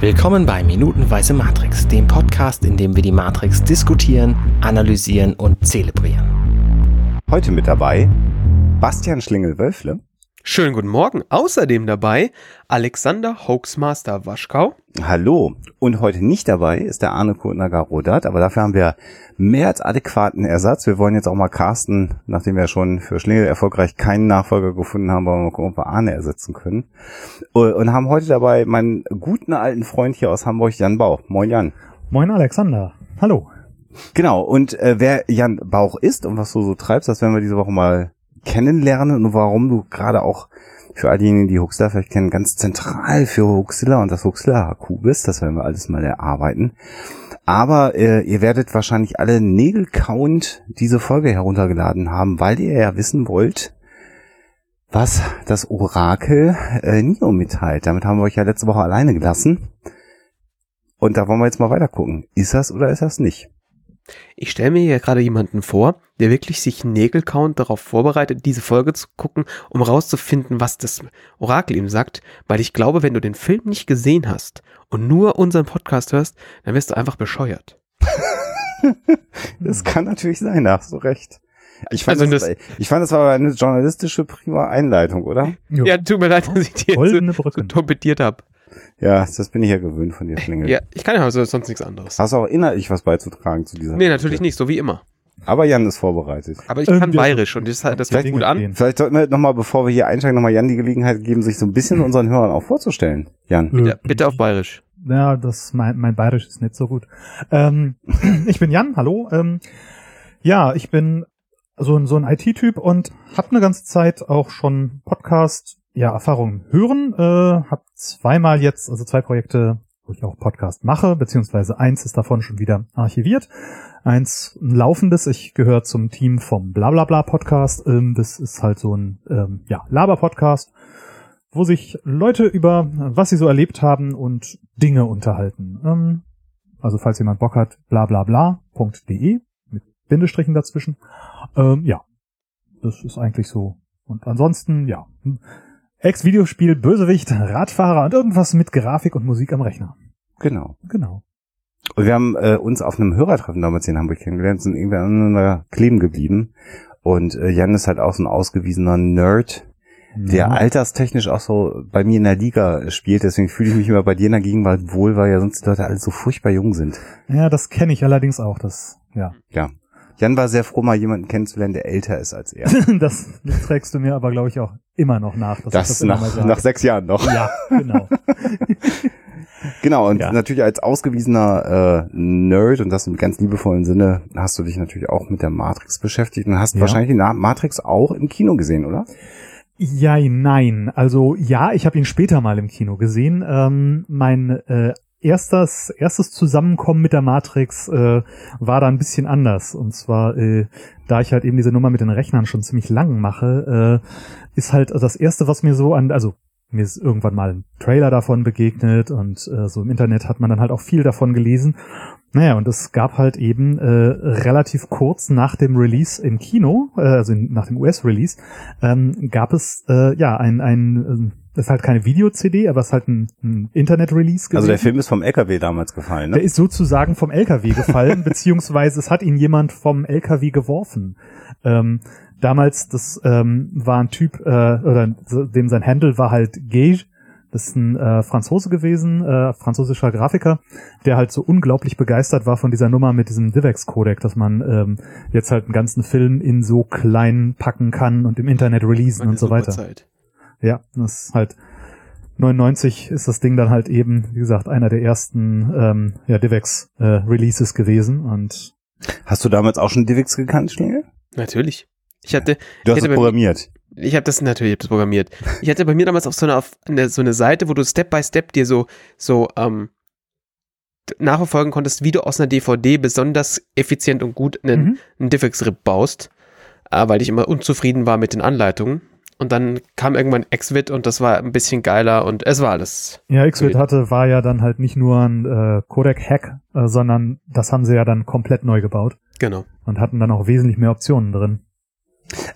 Willkommen bei Minutenweise Matrix, dem Podcast, in dem wir die Matrix diskutieren, analysieren und zelebrieren. Heute mit dabei Bastian Schlingel-Wölfle. Schönen guten Morgen. Außerdem dabei Alexander Hoaxmaster Waschkau. Hallo. Und heute nicht dabei ist der Arne Kotnagar-Rodat, aber dafür haben wir mehr als adäquaten Ersatz. Wir wollen jetzt auch mal Carsten, nachdem wir schon für Schlingel erfolgreich keinen Nachfolger gefunden haben, wollen wir mal gucken, ob wir Arne ersetzen können. Und haben heute dabei meinen guten alten Freund hier aus Hamburg, Jan Bauch. Moin Jan. Moin Alexander. Hallo. Genau. Und äh, wer Jan Bauch ist und was du so treibst, das werden wir diese Woche mal kennenlernen und warum du gerade auch für all diejenigen, die Huxilla vielleicht kennen, ganz zentral für Huxilla und das Huxilla HQ bist. Das werden wir alles mal erarbeiten. Aber äh, ihr werdet wahrscheinlich alle Nägelcount diese Folge heruntergeladen haben, weil ihr ja wissen wollt, was das Orakel äh, Nio mitteilt. Damit haben wir euch ja letzte Woche alleine gelassen. Und da wollen wir jetzt mal weiter gucken. Ist das oder ist das nicht? Ich stelle mir hier gerade jemanden vor, der wirklich sich Nägelcount darauf vorbereitet, diese Folge zu gucken, um rauszufinden, was das Orakel ihm sagt, weil ich glaube, wenn du den Film nicht gesehen hast und nur unseren Podcast hörst, dann wirst du einfach bescheuert. das kann natürlich sein, da hast du recht. Ich fand, Also das, das- ich fand, das war eine journalistische prima Einleitung, oder? Ja, tut mir leid, dass ich dir so, so torpediert habe. Ja, das bin ich ja gewöhnt von dir, Schlingel. Ja, ich kann ja also sonst nichts anderes. Hast du auch inhaltlich was beizutragen zu dieser Nee, natürlich nicht, so wie immer. Aber Jan ist vorbereitet. Aber ich kann Irgendwie- bayerisch und das, das Vielleicht fängt gut an. gehen. Vielleicht sollten wir nochmal, bevor wir hier einsteigen, nochmal Jan die Gelegenheit geben, sich so ein bisschen unseren Hörern auch vorzustellen. Jan. Bitte, bitte auf bayerisch. Ja, das mein, mein Bayerisch ist nicht so gut. Ähm, ich bin Jan, hallo. Ähm, ja, ich bin so ein, so ein IT-Typ und habe eine ganze Zeit auch schon Podcast, ja, Erfahrungen hören. Äh, hab zweimal jetzt, also zwei Projekte, wo ich auch Podcast mache, beziehungsweise eins ist davon schon wieder archiviert. Eins ein laufendes, ich gehöre zum Team vom Blablabla Podcast. Ähm, das ist halt so ein ähm, ja, Laber-Podcast, wo sich Leute über was sie so erlebt haben und Dinge unterhalten. Ähm, also falls jemand Bock hat, blablabla.de mit Bindestrichen dazwischen. Ähm, ja, das ist eigentlich so. Und ansonsten, ja, Ex-Videospiel, Bösewicht, Radfahrer und irgendwas mit Grafik und Musik am Rechner. Genau. Genau. Und wir haben äh, uns auf einem Hörertreffen damals in Hamburg kennengelernt, sind irgendwie aneinander kleben geblieben. Und äh, Jan ist halt auch so ein ausgewiesener Nerd, der Mhm. alterstechnisch auch so bei mir in der Liga spielt. Deswegen fühle ich mich immer bei dir in der Gegenwart wohl, weil ja sonst die Leute alle so furchtbar jung sind. Ja, das kenne ich allerdings auch. Das, ja, Ja. Jan war sehr froh, mal jemanden kennenzulernen, der älter ist als er. das trägst du mir aber, glaube ich, auch immer noch nach. dass ich Das, immer nach, nach sechs Jahren noch. Ja, genau. Genau, und Ja. natürlich als ausgewiesener äh, Nerd, und das im ganz liebevollen Sinne, hast du dich natürlich auch mit der Matrix beschäftigt und hast Ja. wahrscheinlich die Matrix auch im Kino gesehen, oder? Ja, nein. Also ja, ich habe ihn später mal im Kino gesehen. Ähm, mein äh, erstes, erstes Zusammenkommen mit der Matrix äh, war da ein bisschen anders. Und zwar, äh, da ich halt eben diese Nummer mit den Rechnern schon ziemlich lang mache, äh, ist halt das erste, was mir so an, also mir ist irgendwann mal ein Trailer davon begegnet und äh, so im Internet hat man dann halt auch viel davon gelesen. Naja, und es gab halt eben äh, relativ kurz nach dem Release im Kino, äh, also in, nach dem US-Release, ähm, gab es äh, ja ein, ein ähm, das ist halt keine Video-CD, aber es ist halt ein, ein Internet-Release gewesen. Also der Film ist vom LKW damals gefallen, Der ne? ist sozusagen vom LKW gefallen, beziehungsweise es hat ihn jemand vom LKW geworfen. Ähm, damals, das ähm, war ein Typ, äh, oder dem sein Handle war halt Gage. Das ist ein äh, Franzose gewesen, äh, französischer Grafiker, der halt so unglaublich begeistert war von dieser Nummer mit diesem DivX-Codec, dass man ähm, jetzt halt einen ganzen Film in so klein packen kann und im Internet releasen Meine und so weiter. Superzeit. Ja, das ist halt 99 ist das Ding dann halt eben, wie gesagt, einer der ersten ähm, ja, DivX äh, Releases gewesen und Hast du damals auch schon DivX gekannt, Schlingel? Natürlich. Ich hatte, Du hast Ich es programmiert. ich habe das natürlich ich hab das programmiert. Ich hatte bei mir damals auf so einer auf eine, so eine Seite, wo du Step by Step dir so so ähm, nachverfolgen konntest, wie du aus einer DVD besonders effizient und gut einen, Mhm. einen Diffix-Rip baust, äh, weil ich immer unzufrieden war mit den Anleitungen. Und dann kam irgendwann Xvid und das war ein bisschen geiler und es war alles. ja, Xvid hatte, war ja dann halt nicht nur ein äh, Codec-Hack, äh, sondern das haben sie ja dann komplett neu gebaut Genau. und hatten dann auch wesentlich mehr Optionen drin.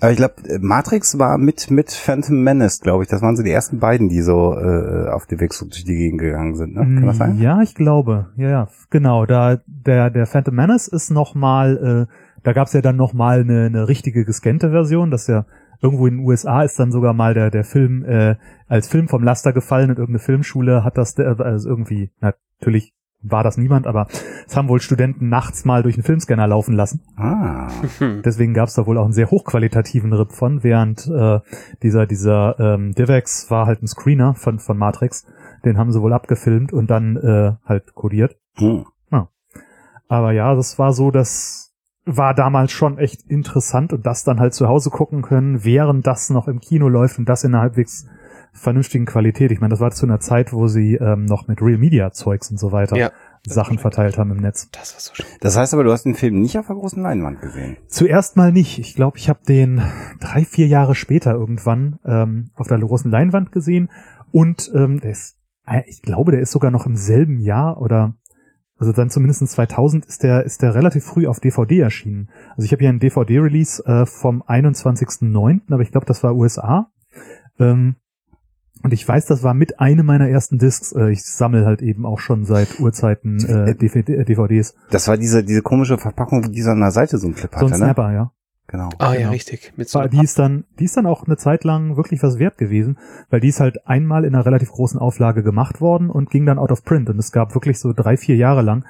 Aber ich glaube, Matrix war mit mit Phantom Menace, glaube ich. Das waren so die ersten beiden, die so äh, auf die Weg durch die Gegend gegangen sind. Ne? Kann das sein? Ja, ich glaube. Ja, ja, genau. Da der der Phantom Menace ist noch mal, äh, da gab's ja dann noch mal eine, eine richtige gescannte Version, dass ja irgendwo in den USA ist dann sogar mal der der Film äh, als Film vom Laster gefallen und irgendeine Filmschule hat das äh, also irgendwie natürlich war das niemand, aber es haben wohl Studenten nachts mal durch einen Filmscanner laufen lassen. Ah. Deswegen gab es da wohl auch einen sehr hochqualitativen Rip von, während äh, dieser dieser ähm, DivX war halt ein Screener von von Matrix, den haben sie wohl abgefilmt und dann äh, halt kodiert. Hm. Aber ja, das war so, das war damals schon echt interessant und das dann halt zu Hause gucken können, während das noch im Kino läuft und das in einer halbwegs vernünftigen Qualität. Ich meine, das war zu einer Zeit, wo sie ähm, noch mit Real Media Zeugs und so weiter Ja. Sachen verteilt haben im Netz. Das war so schön. Das heißt aber, du hast den Film nicht auf der großen Leinwand gesehen. Zuerst mal nicht. Ich glaube, ich habe den drei, vier Jahre später irgendwann ähm, auf der großen Leinwand gesehen und ähm, der ist, äh, ich glaube, der ist sogar noch im selben Jahr oder also dann zumindest 2000 ist der ist der relativ früh auf DVD erschienen. Also ich habe hier einen DVD-Release äh, vom 21.09., aber ich glaube, das war USA. Ähm, und ich weiß, das war mit einem meiner ersten Discs. Äh, ich sammle halt eben auch schon seit Urzeiten äh, DVD, äh, DVDs. Das war diese diese komische Verpackung, die so an der Seite so einen Clip So ein hatte, ne? Snapper, ja. Genau. Ah ja, Genau. richtig. Mit so die ist dann, die ist dann auch eine Zeit lang wirklich was wert gewesen, weil die ist halt einmal in einer relativ großen Auflage gemacht worden und ging dann out of print. Und es gab wirklich so drei, vier Jahre lang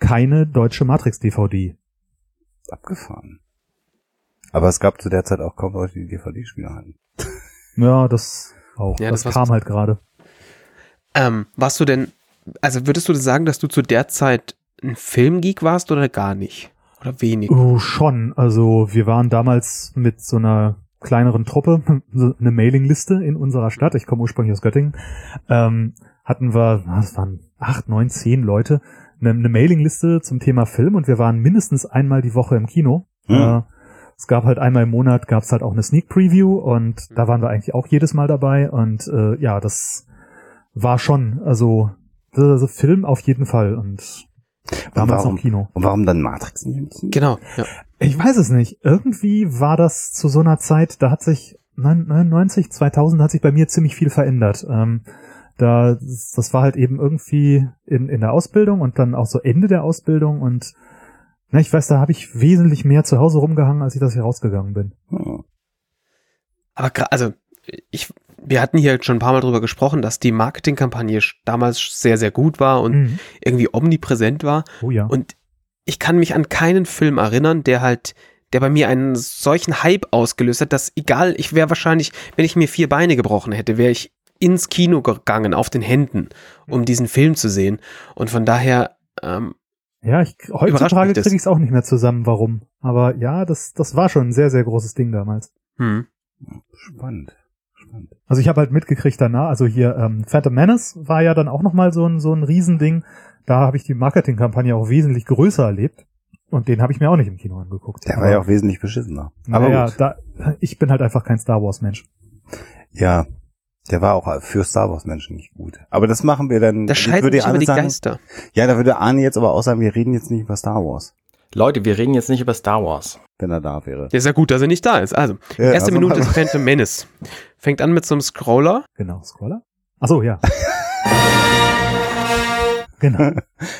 keine deutsche Matrix-DVD. Abgefahren. Aber es gab zu der Zeit auch kaum Leute, die DVD-Spieler hatten. Ja, das auch. Ja, das, das kam halt gerade. Ähm, warst du denn, also würdest du sagen, dass du zu der Zeit ein Filmgeek warst oder gar nicht? Oder wenig? Oh, schon. Also wir waren damals mit so einer kleineren Truppe, so eine Mailingliste in unserer Stadt. Ich komme ursprünglich aus Göttingen. Ähm, hatten wir, was waren acht, neun, zehn Leute, eine, eine Mailingliste zum Thema Film und wir waren mindestens einmal die Woche im Kino. Hm. Äh, es gab halt einmal im Monat gab es halt auch eine Sneak Preview und da waren wir eigentlich auch jedes Mal dabei und äh, ja, das war schon, also, also Film auf jeden Fall und damals warum? noch Kino. Und warum dann Matrix im Kino? Genau, ja. Ich weiß es nicht. Irgendwie war das zu so einer Zeit, da hat sich 99, 2000 hat sich bei mir ziemlich viel verändert. Ähm, da, das war halt eben irgendwie in, in der Ausbildung und dann auch so Ende der Ausbildung und na, ich weiß, da habe ich wesentlich mehr zu Hause rumgehangen, als ich das hier rausgegangen bin. Hm. Aber also ich, wir hatten hier schon ein paar Mal drüber gesprochen, dass die Marketingkampagne damals sehr, sehr gut war und Mhm. irgendwie omnipräsent war. Oh ja. Und ich kann mich an keinen Film erinnern, der halt, der bei mir einen solchen Hype ausgelöst hat, dass egal, ich wäre wahrscheinlich, wenn ich mir vier Beine gebrochen hätte, wäre ich ins Kino gegangen, auf den Händen, um diesen Film zu sehen. Und von daher, ähm, ja, ich, Überrascht heutzutage mich das. kriege ich es auch nicht mehr zusammen, warum. Aber ja, das, das war schon ein sehr, sehr großes Ding damals. hm, Spannend. Also ich habe halt mitgekriegt danach, also hier ähm, Phantom Menace war ja dann auch nochmal so ein, so ein Riesending. Da habe ich die Marketingkampagne auch wesentlich größer erlebt. Und den habe ich mir auch nicht im Kino angeguckt. Der war ja auch wesentlich beschissener. Aber ja, gut. da, ich bin halt einfach kein Star Wars Mensch. Ja, der war auch für Star Wars Menschen nicht gut. Aber das machen wir dann. da ich scheiden würde sich aber die sagen, Geister. Ja, da würde Arne jetzt aber auch sagen, wir reden jetzt nicht über Star Wars, Leute, wir reden jetzt nicht über Star Wars. wenn er da wäre. Ja, ist ja gut, dass er nicht da ist. Also, Ja, erste also Minute ist Phantom Menace. Fängt an mit so einem Scroller. Genau, Scroller? Ach so, ja. genau.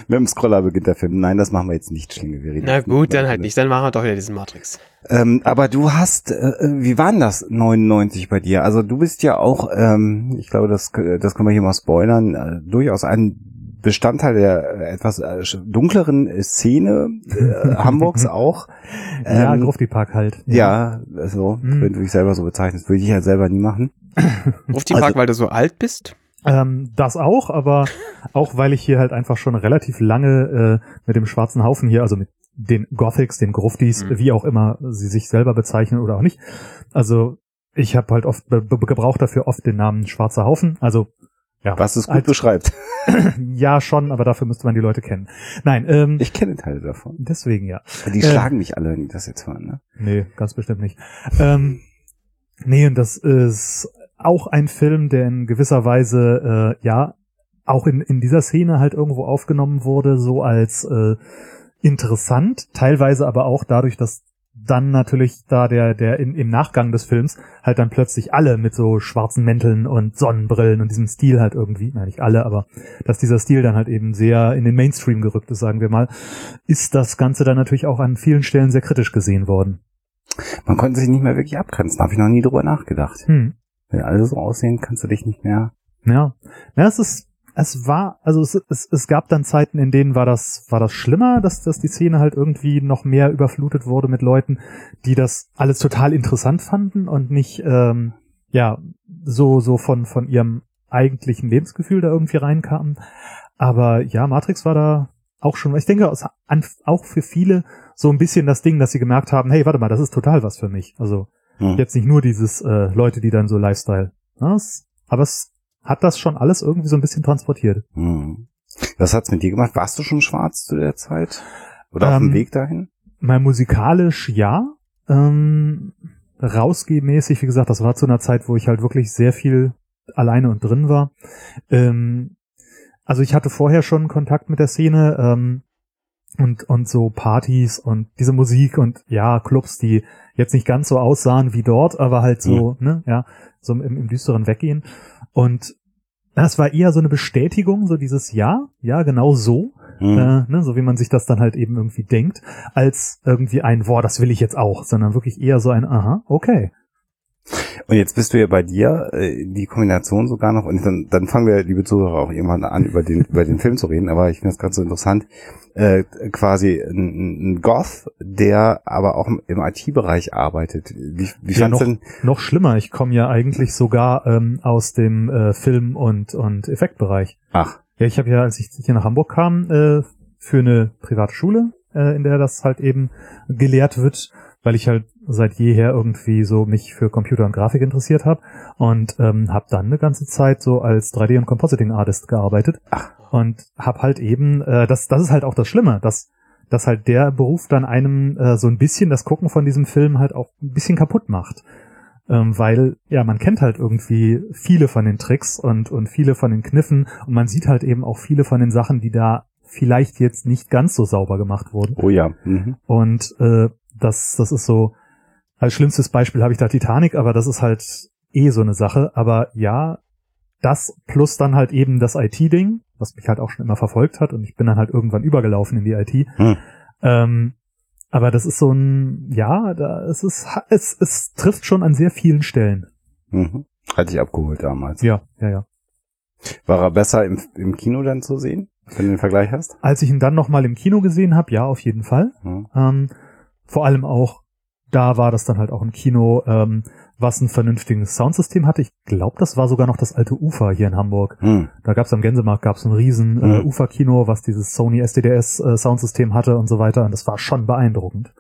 Mit dem Scroller beginnt der Film. Nein, das machen wir jetzt nicht, Schlinge. Wir reden Na gut, dann halt nicht. Dann machen wir doch wieder diesen Matrix. Ähm, aber du hast, äh, wie war denn das 99 bei dir? Also du bist ja auch, ähm, ich glaube, das, das können wir hier mal spoilern, äh, durchaus ein Bestandteil der äh, etwas äh, dunkleren äh, Szene äh, Hamburgs auch. ja, Ähm, Grufti Park halt. Ja, also, Mhm. wenn du dich selber so bezeichnest, würde ich halt selber nie machen. Ruf die Also- Park, weil du so alt bist. Ähm, das auch, aber auch weil ich hier halt einfach schon relativ lange äh, mit dem schwarzen Haufen hier, also mit den Gothics, den Gruftis, Mhm. wie auch immer sie sich selber bezeichnen oder auch nicht. Also ich habe halt oft be- gebraucht dafür oft den Namen Schwarzer Haufen. Also ja, Was es gut Als- beschreibt. ja schon, aber dafür müsste man die Leute kennen. Nein, ähm, Ich kenne Teile davon. deswegen ja. Die Äh. schlagen mich alle, wenn die das jetzt hören, ne? Nee, ganz bestimmt nicht. Ähm, nee, und das ist auch ein Film, der in gewisser Weise, äh, ja, auch in, in dieser Szene halt irgendwo aufgenommen wurde, so als äh, interessant, teilweise aber auch dadurch, dass dann natürlich da der, der in, im Nachgang des Films halt dann plötzlich alle mit so schwarzen Mänteln und Sonnenbrillen und diesem Stil halt irgendwie, nein, nicht alle, aber dass dieser Stil dann halt eben sehr in den Mainstream gerückt ist, sagen wir mal, ist das Ganze dann natürlich auch an vielen Stellen sehr kritisch gesehen worden. Man konnte sich nicht mehr wirklich abgrenzen, habe ich noch nie drüber nachgedacht. Hm. Wenn alle so aussehen, kannst du dich nicht mehr. Ja. Ja, es ist, es war, also es, es, es gab dann Zeiten, in denen war das, war das schlimmer, dass, dass die Szene halt irgendwie noch mehr überflutet wurde mit Leuten, die das alles total interessant fanden und nicht, ähm, ja, so, so von, von ihrem eigentlichen Lebensgefühl da irgendwie reinkamen. Aber ja, Matrix war da auch schon, ich denke, auch für viele so ein bisschen das Ding, dass sie gemerkt haben, hey, warte mal, das ist total was für mich. Also, Hm. Jetzt nicht nur dieses äh, Leute, die dann so Lifestyle. Ja, es, aber es hat das schon alles irgendwie so ein bisschen transportiert. Hm. Was hat's mit dir gemacht? Warst du schon schwarz zu der Zeit? Oder auf dem Ähm, Weg dahin? Mal musikalisch ja. Ähm, rausgehmäßig, wie gesagt, das war zu einer Zeit, wo ich halt wirklich sehr viel alleine und drin war. Ähm, also ich hatte vorher schon Kontakt mit der Szene ähm, und, und so Partys und diese Musik und ja, Clubs, die jetzt nicht ganz so aussahen wie dort, aber halt so, ne, ja, so im, im düsteren Weggehen. Und das war eher so eine Bestätigung, so dieses Ja, ja, genau so, Hm. äh, ne, so wie man sich das dann halt eben irgendwie denkt, als irgendwie ein, boah, das will ich jetzt auch, sondern wirklich eher so ein, aha, okay. Und jetzt bist du ja bei dir, äh, die Kombination sogar noch, und dann, dann fangen wir, liebe Zuhörer, auch irgendwann an, über den, über den Film zu reden, aber ich finde das gerade so interessant, äh, quasi ein, ein Goth, der aber auch im IT-Bereich arbeitet. Wie, wie Ja, noch, denn, noch schlimmer, ich komme ja eigentlich sogar ähm, aus dem äh, Film- und, und Effektbereich. ach, Ja, ich habe ja, als ich hier nach Hamburg kam, äh, für eine private Schule, äh, in der das halt eben gelehrt wird, weil ich halt seit jeher irgendwie so mich für Computer und Grafik interessiert habe und ähm, habe dann eine ganze Zeit so als 3D und Compositing Artist gearbeitet und habe halt eben, äh, das, das ist halt auch das Schlimme, dass dass halt der Beruf dann einem äh, so ein bisschen das Gucken von diesem Film halt auch ein bisschen kaputt macht. Ähm, weil, ja, man kennt halt irgendwie viele von den Tricks und, und viele von den Kniffen und man sieht halt eben auch viele von den Sachen, die da vielleicht jetzt nicht ganz so sauber gemacht wurden. oh ja, mhm. Und äh, das, das ist so, als schlimmstes Beispiel habe ich da Titanic, aber das ist halt eh so eine Sache. Aber ja, das plus dann halt eben das IT-Ding, was mich halt auch schon immer verfolgt hat und ich bin dann halt irgendwann übergelaufen in die IT. Hm. Ähm, aber das ist so ein, ja, da es ist es, es trifft schon an sehr vielen Stellen. Mhm. Hatte ich abgeholt damals. Ja, ja, ja. War er besser im, im Kino dann zu sehen, wenn du den Vergleich hast? Als ich ihn dann nochmal im Kino gesehen habe, ja, auf jeden Fall. Mhm. Ähm, vor allem auch, da war das dann halt auch ein Kino, ähm, was ein vernünftiges Soundsystem hatte. Ich glaube, das war sogar noch das alte Ufer hier in Hamburg. Hm. Da gab es am Gänsemarkt gab's ein riesen äh, Mhm. Ufer-Kino, was dieses Sony SDDS äh, Soundsystem hatte und so weiter. Und das war schon beeindruckend.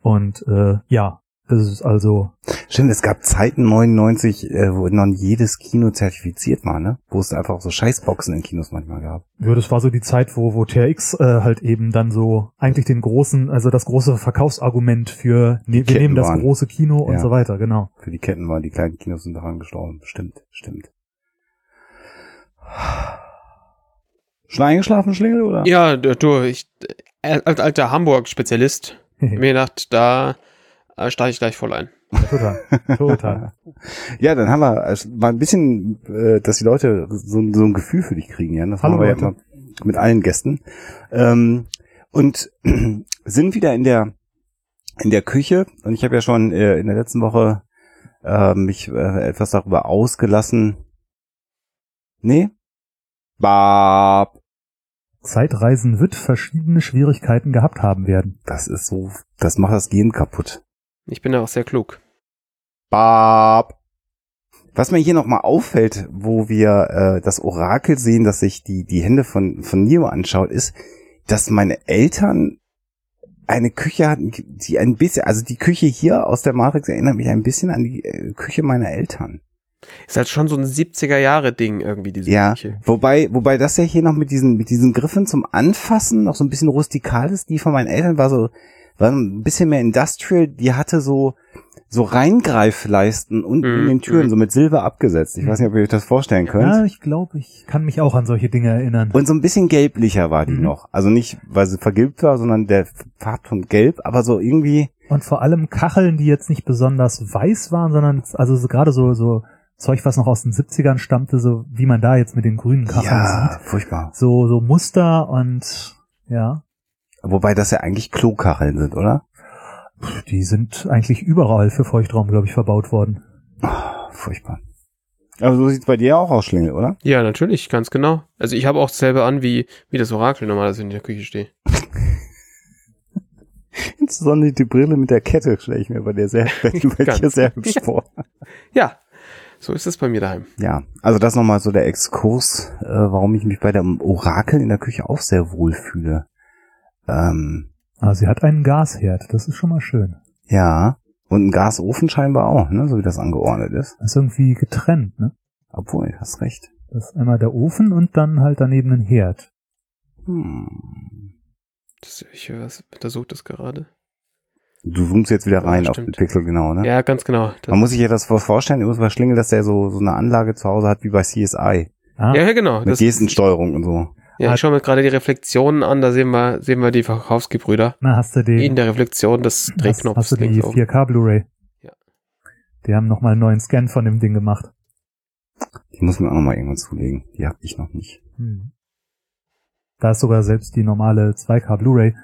Und äh, ja, das ist also Stimmt, es gab Zeiten 99, äh, wo noch jedes Kino zertifiziert war, ne? Wo es einfach so Scheißboxen in Kinos manchmal gab. Ja, das war so die Zeit, wo, wo TRX äh, halt eben dann so eigentlich den großen, also das große Verkaufsargument für ne, wir Ketten nehmen das waren. große Kino und Ja. so weiter, genau. Für die Ketten waren die kleinen Kinos sind daran gestorben. Stimmt, stimmt. Schon eingeschlafen, Schlingel, oder? Ja, du, du, ich, äh, als alter Hamburg-Spezialist, mir gedacht, da äh, steige ich gleich voll ein. total, total. Ja, dann haben wir äh, mal ein bisschen, äh, dass die Leute so, so ein Gefühl für dich kriegen, ja. Das Hallo, machen wir ja Leute. immer mit allen Gästen. Ähm, und sind wieder in der in der Küche. Und ich habe ja schon äh, in der letzten Woche äh, mich äh, etwas darüber ausgelassen. Nee? Bab. Zeitreisen wird verschiedene Schwierigkeiten gehabt haben werden. Das ist so, das macht das Gehen kaputt. Ich bin ja auch sehr klug. Bab. Was mir hier nochmal auffällt, wo wir äh, das Orakel sehen, dass sich die, die Hände von, von Neo anschaut, ist, dass meine Eltern eine Küche hatten, die ein bisschen, also die Küche hier aus der Matrix erinnert mich ein bisschen an die äh, Küche meiner Eltern. Ist halt schon so ein 70er-Jahre-Ding irgendwie, diese Ja, Küche. wobei, wobei das ja hier noch mit diesen, mit diesen Griffen zum Anfassen noch so ein bisschen rustikal ist. Die von meinen Eltern war so, war ein bisschen mehr industrial. Die hatte so, so Reingreifleisten unten in Mhm, den Türen, mhm. so mit Silber abgesetzt. Ich weiß nicht, ob ihr euch das vorstellen könnt. Ja, ich glaube, ich kann mich auch an solche Dinge erinnern. Und so ein bisschen gelblicher war die Mhm. noch. Also nicht, weil sie vergilbt war, sondern der Farbton gelb, aber so irgendwie, Und vor allem Kacheln, die jetzt nicht besonders weiß waren, sondern also so, gerade so, so Zeug, was noch aus den 70ern stammte, so wie man da jetzt mit den grünen Kacheln ja, sieht. furchtbar. So, so Muster und ja, Wobei das ja eigentlich Klokacheln sind, oder? die sind eigentlich überall für Feuchtraum, glaube ich, verbaut worden. Furchtbar. Aber so sieht's bei dir auch aus, Schlingel, oder? Ja, natürlich, ganz genau. Also ich habe auch dasselbe an, wie, wie das Orakel normalerweise in der Küche steht. Insbesondere die Brille mit der Kette stelle ich mir bei dir sehr, bei dir sehr hübsch vor. Ja, so ist es bei mir daheim. Ja, also das nochmal so der Exkurs, äh, warum ich mich bei dem Orakel in der Küche auch sehr wohl fühle. Ähm, Ah, sie hat einen Gasherd, das ist schon mal schön. ja, und ein Gasofen scheinbar auch, ne, so wie das angeordnet ist. Das ist irgendwie getrennt, ne? Obwohl, hast recht. Das ist einmal der Ofen und dann halt daneben ein Herd. Hm. Das, ich untersuche das gerade. Du zoomst jetzt wieder Ja, rein auf den. Pixel, genau, ne? Ja, ganz genau. Das, Man muss sich ja das vorstellen, übrigens bei Schlingel, dass der so, so eine Anlage zu Hause hat wie bei CSI. Ah, ja, ja, genau. Mit Das, Gestensteuerung und so. Ja, ich schaue mir gerade die Reflexionen an, da sehen wir, sehen wir die Verkaufsgebrüder. na, hast du In den, der Reflexion des hast, Drehknopfs hast du die links oben. 4K Blu-ray? Ja. Die haben nochmal einen neuen Scan von dem Ding gemacht. Die muss mir auch noch mal irgendwann zulegen. Die hab ich noch nicht. Hm. Da ist sogar selbst die normale 2K Blu-ray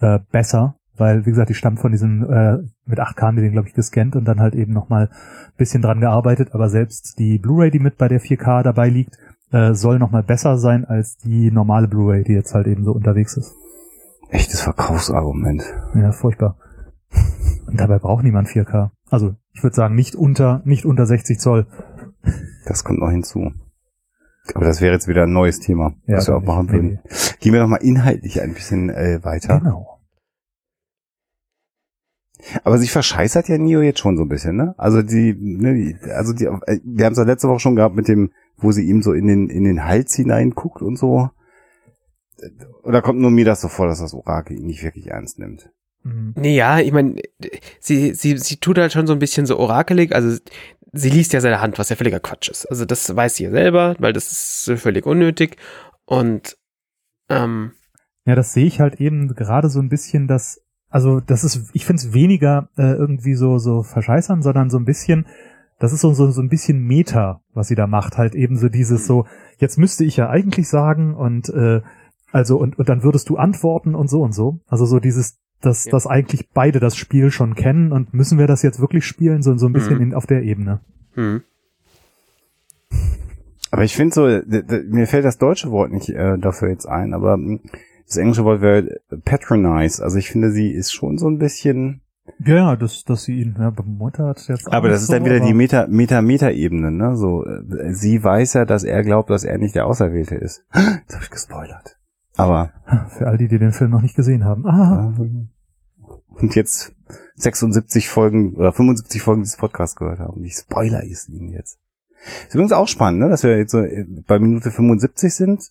äh, besser, weil, wie gesagt, die stammt von diesem, äh, mit 8K haben die den, glaube ich, gescannt und dann halt eben nochmal ein bisschen dran gearbeitet, aber selbst die Blu-ray, die mit bei der 4K dabei liegt, äh, soll nochmal besser sein als die normale Blu-ray, die jetzt halt eben so unterwegs ist. Echtes Verkaufsargument. Ja, furchtbar. Und dabei braucht niemand 4K. Also, ich würde sagen, nicht unter, nicht unter 60 Zoll. Das kommt noch hinzu. Aber das wäre jetzt wieder ein neues Thema, Ja, was wir auch machen würden. Gehen wir doch mal inhaltlich ein bisschen äh, weiter. Genau. Aber sich verscheißert ja Nio jetzt schon so ein bisschen, ne? Also die, ne, also die, äh, wir haben es ja letzte Woche schon gehabt mit dem, wo sie ihm so in den in den Hals hineinguckt und so. Oder kommt nur mir das so vor, dass das Orakel ihn nicht wirklich ernst nimmt? Mhm. Nee, ja, ich meine, sie, sie, sie tut halt schon so ein bisschen so orakelig, also sie liest ja seine Hand, was ja völliger Quatsch ist. Also das weiß sie ja selber, weil das ist völlig unnötig. Und ähm, Ja, das sehe ich halt eben gerade so ein bisschen, dass, also das ist, ich finde es weniger äh, irgendwie so so verscheißern, sondern so ein bisschen, das ist so, so so ein bisschen Meta, was sie da macht, halt eben so dieses so, jetzt müsste ich ja eigentlich sagen und äh, also und und dann würdest du antworten und so und so. Also so dieses, dass Ja. dass eigentlich beide das Spiel schon kennen und müssen wir das jetzt wirklich spielen, so so ein bisschen Mhm. in, auf der Ebene. hm, Aber ich finde so, mir fällt das deutsche Wort nicht äh, dafür jetzt ein, aber mh, das englische Wort wäre patronize. Also ich finde, sie ist schon so ein bisschen. Ja, ja, dass dass sie ihn ja, bemuttert jetzt. Aber das ist dann so, wieder die Meta Meta Meta Ebene, ne? So, äh, sie weiß ja, dass er glaubt, dass er nicht der Auserwählte ist. Jetzt habe ich gespoilert. Aber Für all die, die den Film noch nicht gesehen haben. Ah, und jetzt 76 Folgen oder 75 Folgen dieses Podcasts gehört haben. Ich spoiler es Ihnen jetzt. Ist übrigens auch spannend, ne? dass wir jetzt so bei Minute 75 sind.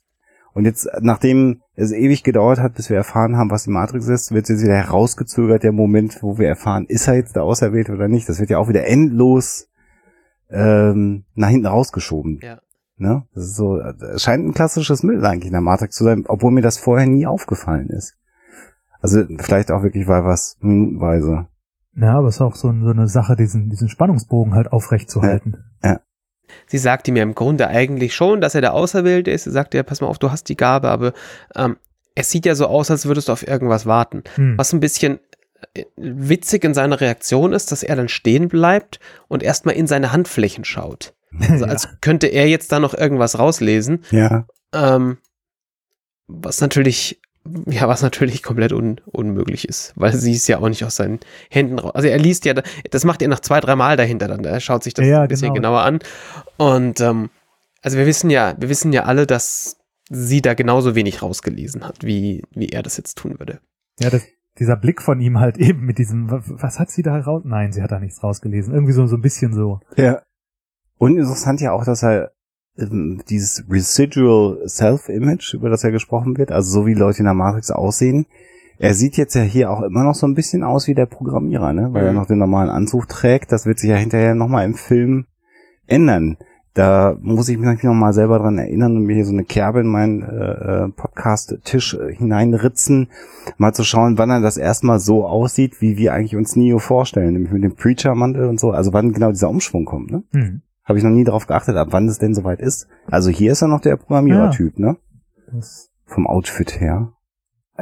Und jetzt, nachdem es ewig gedauert hat, bis wir erfahren haben, was die Matrix ist, wird jetzt wieder herausgezögert, der Moment, wo wir erfahren, ist er jetzt der Auserwählte oder nicht. Das wird ja auch wieder endlos ähm, nach hinten rausgeschoben. Ja. Ne? Das ist so, es scheint ein klassisches Mittel eigentlich in der Matrix zu sein, obwohl mir das vorher nie aufgefallen ist. Also vielleicht auch wirklich, weil was minutenweise. Ja, aber es ist auch so, so eine Sache, diesen, diesen Spannungsbogen halt aufrecht zu halten. Sie sagt ihm ja im Grunde eigentlich schon, dass er der Auserwählte ist. Sie sagt ja, pass mal auf, du hast die Gabe, aber ähm, es sieht ja so aus, als würdest du auf irgendwas warten. Hm. Was ein bisschen äh, witzig in seiner Reaktion ist, dass er dann stehen bleibt und erstmal in seine Handflächen schaut. Also als könnte er jetzt da noch irgendwas rauslesen. Ja. Ähm, was natürlich, ja, was natürlich komplett un, unmöglich ist, weil sie es ja auch nicht aus seinen Händen raus. Also er liest ja, da- das macht er nach zwei, drei Mal dahinter dann. Er schaut sich das Ja, ein bisschen genau. genauer an. Und ähm, also wir wissen ja, wir wissen ja alle, dass sie da genauso wenig rausgelesen hat, wie, wie er das jetzt tun würde. Ja, das, dieser Blick von ihm halt eben mit diesem, wa- was hat sie da raus? Nein, sie hat da nichts rausgelesen. Irgendwie so, so ein bisschen so. Ja. Und interessant ja auch, dass er dieses Residual Self-Image, über das ja gesprochen wird, also so wie Leute in der Matrix aussehen, Er sieht jetzt ja hier auch immer noch so ein bisschen aus wie der Programmierer, ne? Weil er Mhm. noch den normalen Anzug trägt. Das wird sich ja hinterher nochmal im Film ändern. Da muss ich mich noch mal selber dran erinnern und mir hier so eine Kerbe in meinen äh, äh, Podcast-Tisch äh, hineinritzen, mal zu schauen, wann er das erstmal so aussieht, wie wir eigentlich uns Neo vorstellen, nämlich mit dem Preacher-Mantel und so. Also wann genau dieser Umschwung kommt, ne? Hm. Habe ich noch nie darauf geachtet, ab wann es denn soweit ist. Also hier ist er noch der Programmierer-Typ, ne? Das, Vom Outfit her.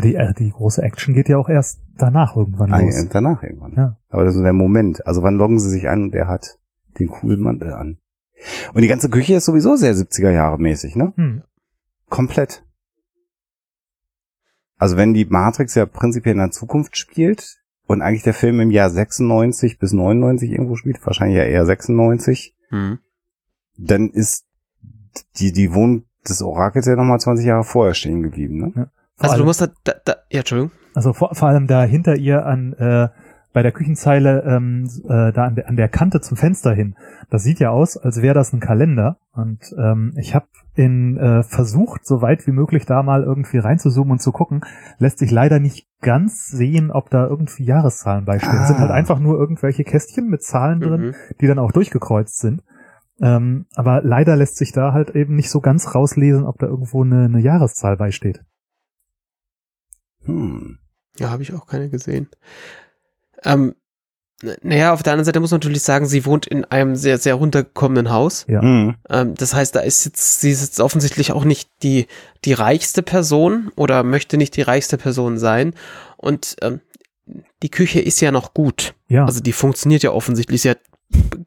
die, äh, die große Action geht ja auch erst danach irgendwann Ah, los. ja, danach irgendwann. Ja. Aber das ist der Moment. Also wann loggen sie sich ein und er hat den coolen Mantel an. Und die ganze Küche ist sowieso sehr 70er Jahre mäßig, ne? Hm. Komplett. Also wenn die Matrix ja prinzipiell in der Zukunft spielt und eigentlich der Film im Jahr 96 bis 99 irgendwo spielt, wahrscheinlich ja eher 96, Mhm. dann ist die, die Wohnung des Orakels ja nochmal 20 Jahre vorher stehen geblieben, ne? Vor Also du allem- musst da, da, da ja, Entschuldigung. Also vor, vor allem da hinter ihr an äh, bei der Küchenzeile ähm, äh, da an der, an der Kante zum Fenster hin. Das sieht ja aus, als wäre das ein Kalender. Und ähm, ich habe in äh, versucht, so weit wie möglich da mal irgendwie reinzuzoomen und zu gucken. Lässt sich leider nicht ganz sehen, ob da irgendwie Jahreszahlen beistehen. Es sind halt Ah. einfach nur irgendwelche Kästchen mit Zahlen drin, Mhm. die dann auch durchgekreuzt sind. Ähm, aber leider lässt sich da halt eben nicht so ganz rauslesen, ob da irgendwo eine, eine Jahreszahl beisteht. Hm. Ja, habe ich auch keine gesehen. Ähm, naja, auf der anderen Seite muss man natürlich sagen, sie wohnt in einem sehr, sehr runtergekommenen Haus. Ja. Hm. Ähm, das heißt, da ist jetzt, sie ist jetzt offensichtlich auch nicht die, die reichste Person oder möchte nicht die reichste Person sein. Und ähm, die Küche ist ja noch gut. Ja. Also die funktioniert ja offensichtlich. Sie hat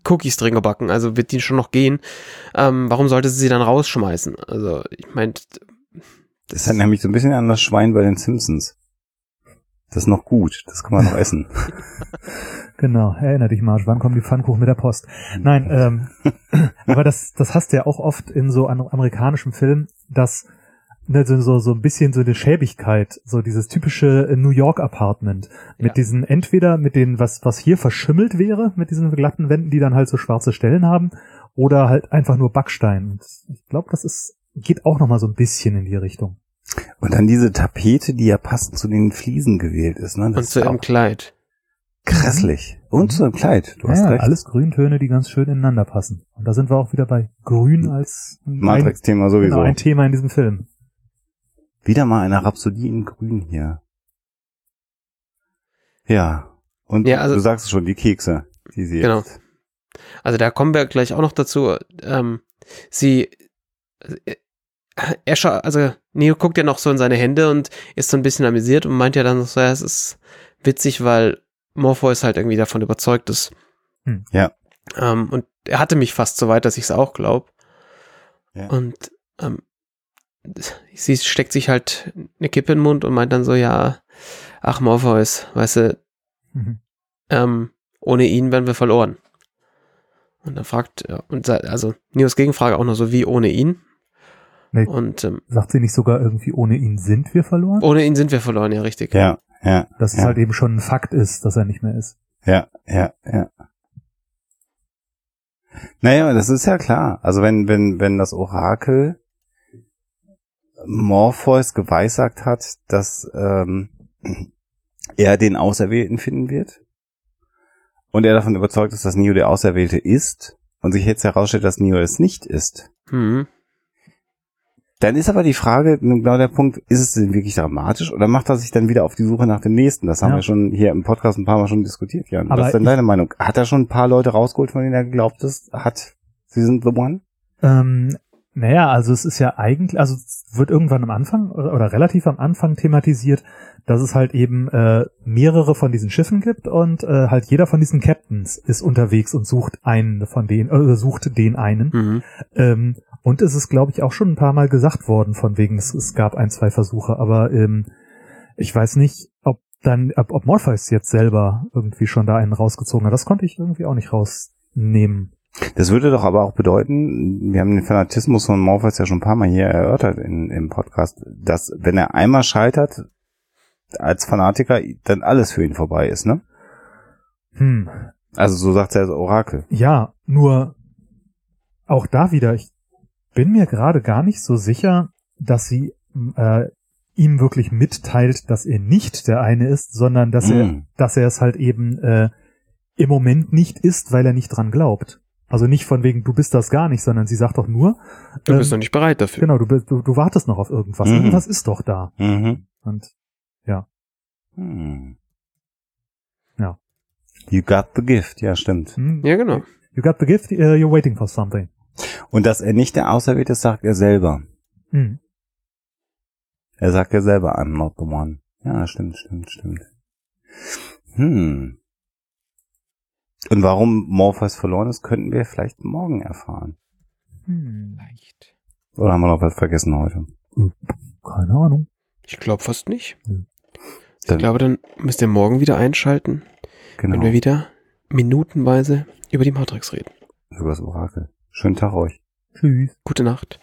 Cookies drin gebacken, also wird die schon noch gehen. Ähm, warum sollte sie sie dann rausschmeißen? Also ich meine, Das hat nämlich so ein bisschen an das Schwein bei den Simpsons. Das ist noch gut, das kann man noch essen. Genau, erinner dich, Marsch, wann kommen die Pfannkuchen mit der Post? Nein, ähm, aber das, das hast du ja auch oft in so an, amerikanischen Filmen, dass ne, so, so, so ein bisschen so eine Schäbigkeit, so dieses typische New York Apartment mit Ja. diesen, entweder mit den, was, was hier verschimmelt wäre, mit diesen glatten Wänden, die dann halt so schwarze Stellen haben, oder halt einfach nur Backstein. Und ich glaube, das ist, geht auch nochmal so ein bisschen in die Richtung. Und dann diese Tapete, die ja passend zu den Fliesen gewählt ist, ne? Das und zu ist ihrem Kleid. grässlich. Und zu dem Kleid, du hast ja, recht. alles Grüntöne, die ganz schön ineinander passen. Und da sind wir auch wieder bei Grün als ein, Matrix-Thema sowieso. genau, ein Thema in diesem Film. Wieder mal eine Rhapsodie in Grün hier. Ja. Und Ja, also- du sagst es schon, die Kekse, die sie Genau. isst. Also da kommen wir gleich auch noch dazu. Ähm, sie, er scha also Neo guckt ja noch so in seine Hände und ist so ein bisschen amüsiert und meint ja dann so, ja, es ist witzig, weil Morpheus halt irgendwie davon überzeugt ist. Hm. Ja. Ähm, und er hatte mich fast so weit, dass ich es auch glaube. Ja. Und ähm, sie steckt sich halt eine Kippe in den Mund und meint dann so, ja, ach Morpheus, weißt du, Mhm. ähm, ohne ihn wären wir verloren. Und dann fragt, ja, und also Neos Gegenfrage auch noch so wie ohne ihn. Nee. Und ähm, Sagt sie nicht sogar irgendwie, ohne ihn sind wir verloren? ohne ihn sind wir verloren, ja, richtig. Ja, ja, Dass es ja. halt eben schon ein Fakt ist, dass er nicht mehr ist. ja, ja, ja. Naja, das ist ja klar. Also wenn, wenn, wenn das Orakel Morpheus geweissagt hat, dass ähm, er den Auserwählten finden wird und er davon überzeugt ist, dass Neo der Auserwählte ist und sich jetzt herausstellt, dass Neo es nicht ist, Mhm. Dann ist aber die Frage, genau der Punkt, ist es denn wirklich dramatisch oder macht er sich dann wieder auf die Suche nach dem nächsten? Das haben Ja. wir schon hier im Podcast ein paar Mal schon diskutiert, Jan. Aber Was ist denn deine Meinung? Hat er schon ein paar Leute rausgeholt, von denen er geglaubt ist, hat, sie sind the one? Ähm, naja, also es ist ja eigentlich, also es wird irgendwann am Anfang oder, oder relativ am Anfang thematisiert, dass es halt eben äh, mehrere von diesen Schiffen gibt und äh, halt jeder von diesen Captains ist unterwegs und sucht einen von denen, äh, sucht den einen. Mhm. Ähm, und es ist, glaube ich, auch schon ein paar Mal gesagt worden, von wegen, es, es gab ein, zwei Versuche, aber ähm, ich weiß nicht, ob dann, ob, ob Morpheus jetzt selber irgendwie schon da einen rausgezogen hat. Das konnte ich irgendwie auch nicht rausnehmen. Das würde doch aber auch bedeuten, wir haben den Fanatismus von Morpheus ja schon ein paar Mal hier erörtert in, im Podcast, dass wenn er einmal scheitert, als Fanatiker, dann alles für ihn vorbei ist, ne? Hm, Also so sagt er das Orakel. Ja, nur auch da wieder, ich bin mir gerade gar nicht so sicher, dass sie äh, ihm wirklich mitteilt, dass er nicht der eine ist, sondern dass er, Mm. dass er es halt eben äh, im Moment nicht ist, weil er nicht dran glaubt. Also nicht von wegen, du bist das gar nicht, sondern sie sagt doch nur, Du ähm, bist noch nicht bereit dafür. genau, du, bist- du, du wartest noch auf irgendwas. Mhm. Irgendwas ist doch da. Mhm. Und Hm. Ja. You got the gift, ja, stimmt. hm, Ja, genau. you got the gift, uh, you're waiting for something. Und dass er nicht der Auserwählte ist, sagt er selber. Hm. Er sagt ja selber, I'm not the one. Ja, stimmt, stimmt, stimmt. Hm. Und warum Morpheus verloren ist, könnten wir vielleicht morgen erfahren. Hm. Leicht. Oder haben wir noch was vergessen heute? Keine Ahnung. Ich glaube fast nicht. Hm. Ich Dann- glaube, dann müsst ihr morgen wieder einschalten, Genau. wenn wir wieder minutenweise über die Matrix reden. Über das Orakel. Schönen Tag euch. Tschüss. Gute Nacht.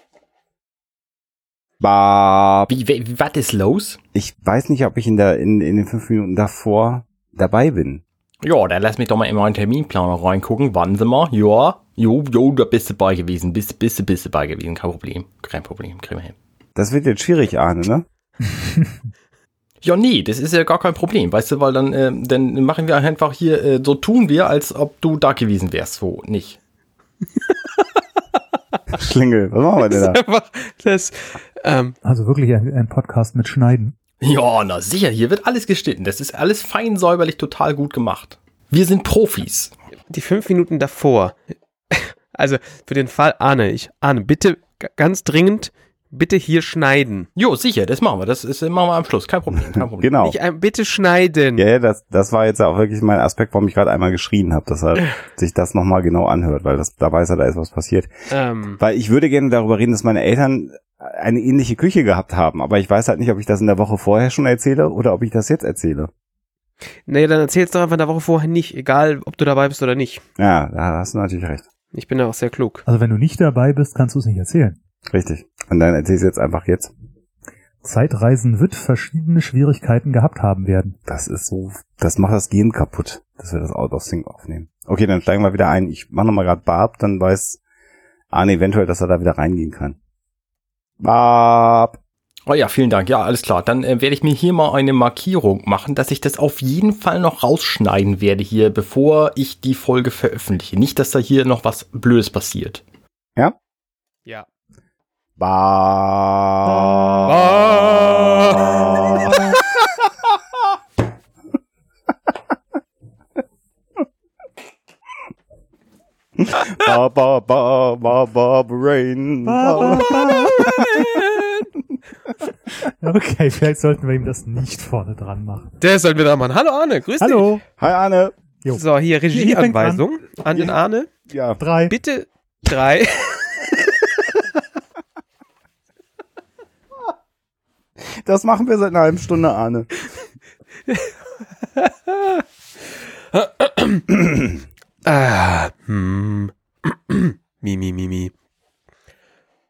Bab. Wie, wie, was ist los? Ich weiß nicht, ob ich in der, in, in den fünf Minuten davor dabei bin. Ja, dann lass mich doch mal in meinen Terminplaner reingucken. Warten Sie mal. Ja, jo, jo, da bist du bei gewesen. Bist, bist, du- bist du bei gewesen. Kein Problem. Kein Problem. Kriegen wir hin. Das wird jetzt schwierig, Arne, ne? Ja, nee, das ist ja gar kein Problem, weißt du, weil dann, ähm, dann machen wir einfach hier, äh, so tun wir, als ob du da gewesen wärst, so nicht. Schlingel, was machen wir denn da? Einfach das, ähm, Also wirklich ein, ein Podcast mit Schneiden. Ja, na sicher, hier wird alles geschnitten. Das ist alles fein säuberlich, total gut gemacht. Wir sind Profis. die fünf Minuten davor. Also für den Fall, Arne, ich, Arne, bitte ganz dringend, bitte hier schneiden. Jo, sicher, das machen wir. Das ist, machen wir am Schluss. Kein Problem, kein Problem. Genau. Ein, bitte schneiden. Ja, ja, das, das war jetzt auch wirklich mein Aspekt, warum ich gerade einmal geschrien habe, dass er sich das nochmal genau anhört, weil das, da weiß er, da ist was passiert. Ähm, Weil ich würde gerne darüber reden, dass meine Eltern eine ähnliche Küche gehabt haben, aber ich weiß halt nicht, ob ich das in der Woche vorher schon erzähle oder ob ich das jetzt erzähle. naja, dann erzähl's doch einfach in der Woche vorher nicht, egal ob du dabei bist oder nicht. Ja, da hast du natürlich recht. Ich bin ja auch sehr klug. Also wenn du nicht dabei bist, kannst du es nicht erzählen. Richtig. Und dann erzähl ich jetzt einfach jetzt. Zeitreisen wird verschiedene Schwierigkeiten gehabt haben werden. Das ist so, das macht das Gehirn kaputt, dass wir das Out of Sync aufnehmen. Okay, dann steigen wir wieder ein. Ich mache nochmal gerade Barb, dann weiß Arne eventuell, dass er da wieder reingehen kann. Barb. Oh ja, vielen Dank. Ja, alles klar. Dann äh, werde ich mir hier mal eine Markierung machen, dass ich das auf jeden Fall noch rausschneiden werde hier, bevor ich die Folge veröffentliche. Nicht, dass da hier noch was Blödes passiert. Ja. Barb. Barb, Barb, Barb, Barb, Barb, Rain. Barb. Okay, vielleicht sollten wir ihm das nicht vorne dran machen. Der sollten wir da machen. Hallo Arne, grüß Hallo. Hi Arne. Jo. dich. So, hier Regieanweisung an den Arne. Ja, Drei. Bitte drei. das machen wir seit einer halben Stunde, Arne. Ah, hm. mi, mi, mi, mi.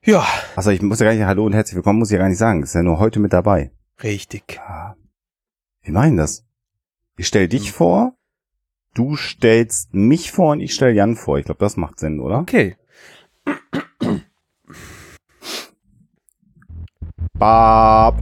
Ja, Achso, ich muss ja gar nicht Hallo und herzlich willkommen, muss ich ja gar nicht sagen. Ist ja nur heute mit dabei. richtig. Wie meinen das? Ich stell dich vor, du stellst mich vor und ich stell Jan vor. Ich glaube, das macht Sinn, oder? Okay. Barb.